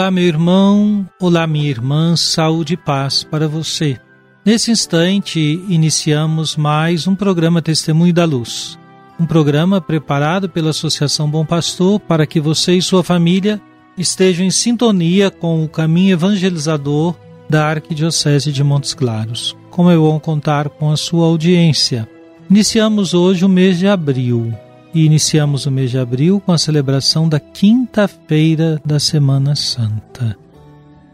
Olá, meu irmão, olá, minha irmã, saúde e paz para você. Nesse instante, iniciamos mais um programa Testemunho da Luz. Um programa preparado pela Associação Bom Pastor para que você e sua família estejam em sintonia com o caminho evangelizador da Arquidiocese de Montes Claros. Como é bom contar com a sua audiência. Iniciamos hoje o mês de abril e iniciamos o mês de abril com a celebração da quinta-feira da Semana Santa.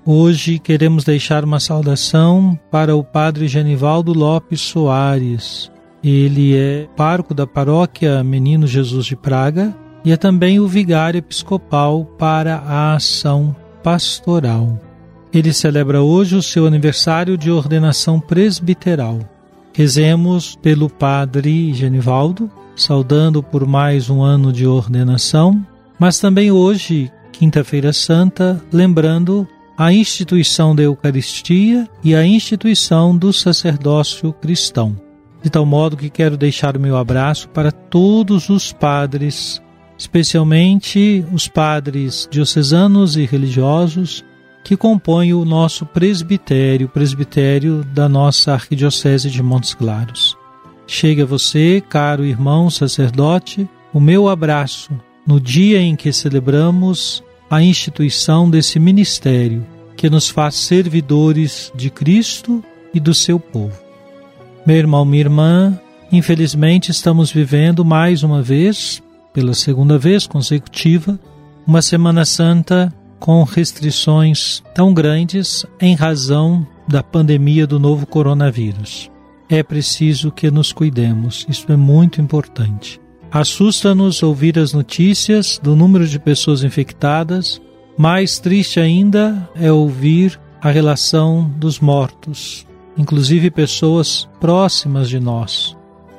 Hoje queremos deixar uma saudação para o Padre Genivaldo Lopes Soares. Ele é pároco da paróquia Menino Jesus de Praga e é também o vigário episcopal para a ação pastoral. Ele celebra hoje o seu aniversário de ordenação presbiteral. Rezemos pelo Padre Genivaldo, saudando por mais um ano de ordenação, mas também hoje, Quinta-feira Santa, lembrando a instituição da Eucaristia e a instituição do sacerdócio cristão. De tal modo que quero deixar o meu abraço para todos os padres, especialmente os padres diocesanos e religiosos que compõem o nosso presbitério, presbitério da nossa Arquidiocese de Montes Claros. Chegue a você, caro irmão sacerdote, o meu abraço no dia em que celebramos a instituição desse ministério que nos faz servidores de Cristo e do seu povo. Meu irmão, minha irmã, infelizmente estamos vivendo mais uma vez, pela segunda vez consecutiva, uma Semana Santa com restrições tão grandes em razão da pandemia do novo coronavírus. É preciso que nos cuidemos, isso é muito importante. Assusta-nos ouvir as notícias do número de pessoas infectadas, mais triste ainda é ouvir a relação dos mortos, inclusive pessoas próximas de nós.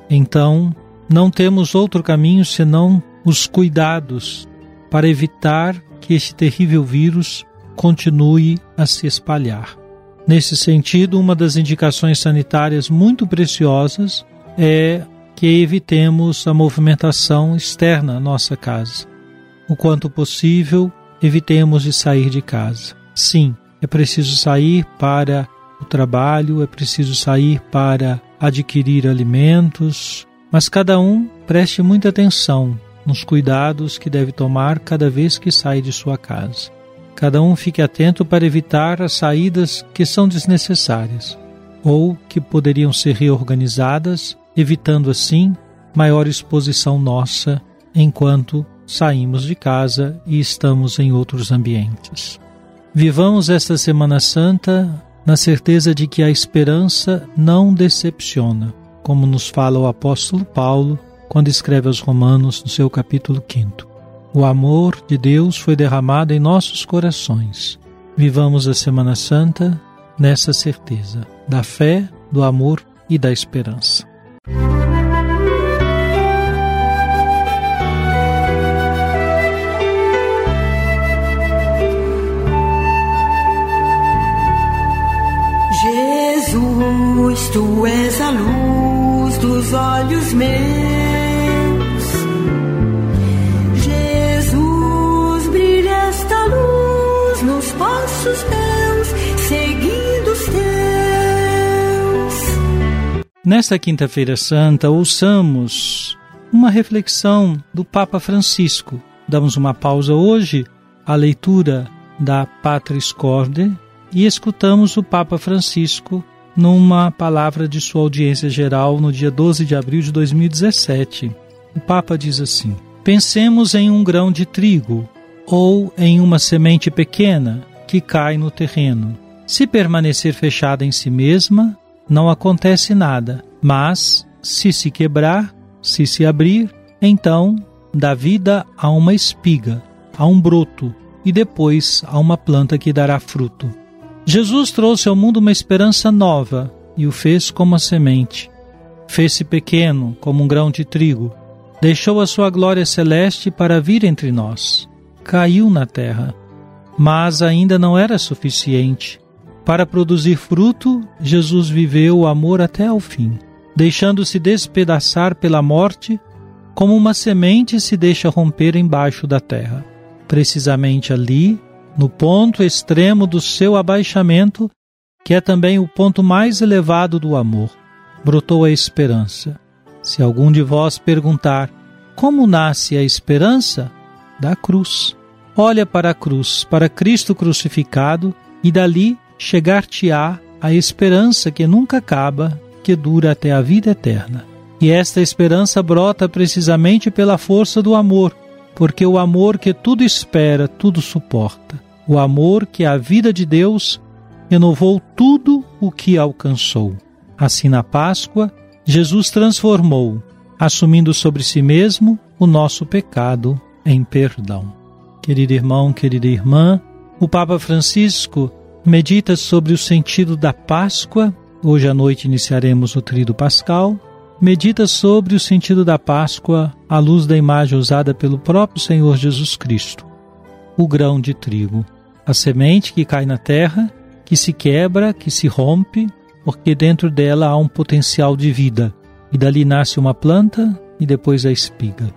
Então, não temos outro caminho senão os cuidados para evitar que este terrível vírus continue a se espalhar. Nesse sentido, uma das indicações sanitárias muito preciosas é que evitemos a movimentação externa à nossa casa. O quanto possível, evitemos de sair de casa. Sim, é preciso sair para o trabalho, é preciso sair para adquirir alimentos, mas cada um preste muita atenção nos cuidados que deve tomar cada vez que sai de sua casa. Cada um fique atento para evitar as saídas que são desnecessárias ou que poderiam ser reorganizadas, evitando assim maior exposição nossa enquanto saímos de casa e estamos em outros ambientes. Vivamos esta Semana Santa na certeza de que a esperança não decepciona, como nos fala o apóstolo Paulo quando escreve aos Romanos no seu capítulo 5. O amor de Deus foi derramado em nossos corações. Vivamos a Semana Santa nessa certeza da fé, do amor e da esperança. Jesus, tu és a luz dos olhos meus. Nesta Quinta-feira Santa, ouçamos uma reflexão do Papa Francisco, damos uma pausa hoje à leitura da Patris Corde e escutamos o Papa Francisco numa palavra de sua audiência geral no dia 12 de abril de 2017. O Papa diz assim: Pensemos em um grão de trigo ou em uma semente pequena que cai no terreno. Se permanecer fechada em si mesma, não acontece nada, mas se se quebrar, se se abrir, então dá vida a uma espiga, a um broto e depois a uma planta que dará fruto. Jesus trouxe ao mundo uma esperança nova e o fez como a semente. Fez-se pequeno como um grão de trigo, deixou a sua glória celeste para vir entre nós. Caiu na terra, mas ainda não era suficiente. Para produzir fruto, Jesus viveu o amor até ao fim, deixando-se despedaçar pela morte, como uma semente se deixa romper embaixo da terra. Precisamente ali, no ponto extremo do seu abaixamento, que é também o ponto mais elevado do amor, brotou a esperança. Se algum de vós perguntar como nasce a esperança, da cruz. Olha para a cruz, para Cristo crucificado, e dali chegar-te-á a esperança que nunca acaba, que dura até a vida eterna. E esta esperança brota precisamente pela força do amor, porque o amor que tudo espera, tudo suporta o amor que a vida de Deus renovou tudo o que alcançou. Assim, na Páscoa, Jesus transformou, assumindo sobre si mesmo o nosso pecado em perdão. Querido irmão, querida irmã, o Papa Francisco medita sobre o sentido da Páscoa. Hoje à noite iniciaremos o Trido Pascal. Medita sobre o sentido da Páscoa à luz da imagem usada pelo próprio Senhor Jesus Cristo, o grão de trigo a semente que cai na terra, que se quebra, que se rompe, porque dentro dela há um potencial de vida. E dali nasce uma planta e depois a espiga.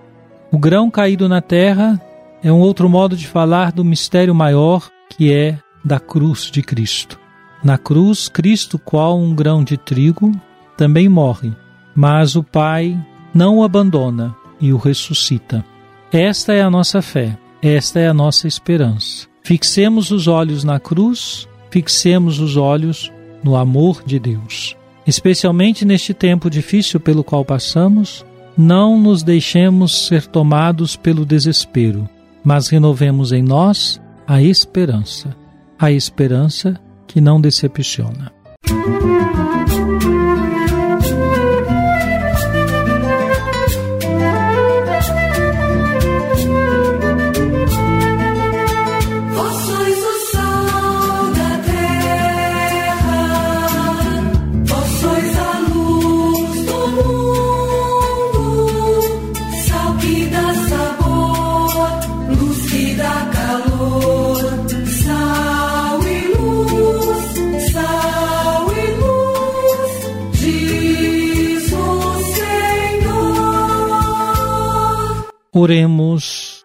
O grão caído na terra é um outro modo de falar do mistério maior que é da cruz de Cristo. Na cruz, Cristo, qual um grão de trigo, também morre, mas o Pai não o abandona e o ressuscita. Esta é a nossa fé, esta é a nossa esperança. Fixemos os olhos na cruz, fixemos os olhos no amor de Deus. Especialmente neste tempo difícil pelo qual passamos, não nos deixemos ser tomados pelo desespero, mas renovemos em nós a esperança, a esperança que não decepciona. Oremos.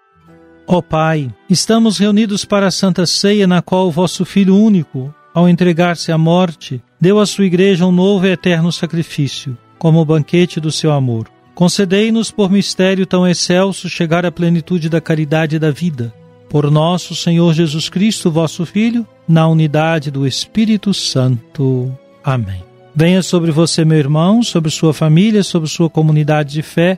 Ó Pai, estamos reunidos para a Santa Ceia, na qual o vosso Filho único, ao entregar-se à morte, deu à sua Igreja um novo e eterno sacrifício, como o banquete do seu amor. Concedei-nos, por mistério tão excelso, chegar à plenitude da caridade e da vida. Por nosso Senhor Jesus Cristo, vosso Filho, na unidade do Espírito Santo. Amém. Venha sobre você, meu irmão, sobre sua família, sobre sua comunidade de fé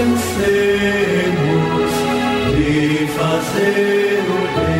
cansemos de fazer o bem.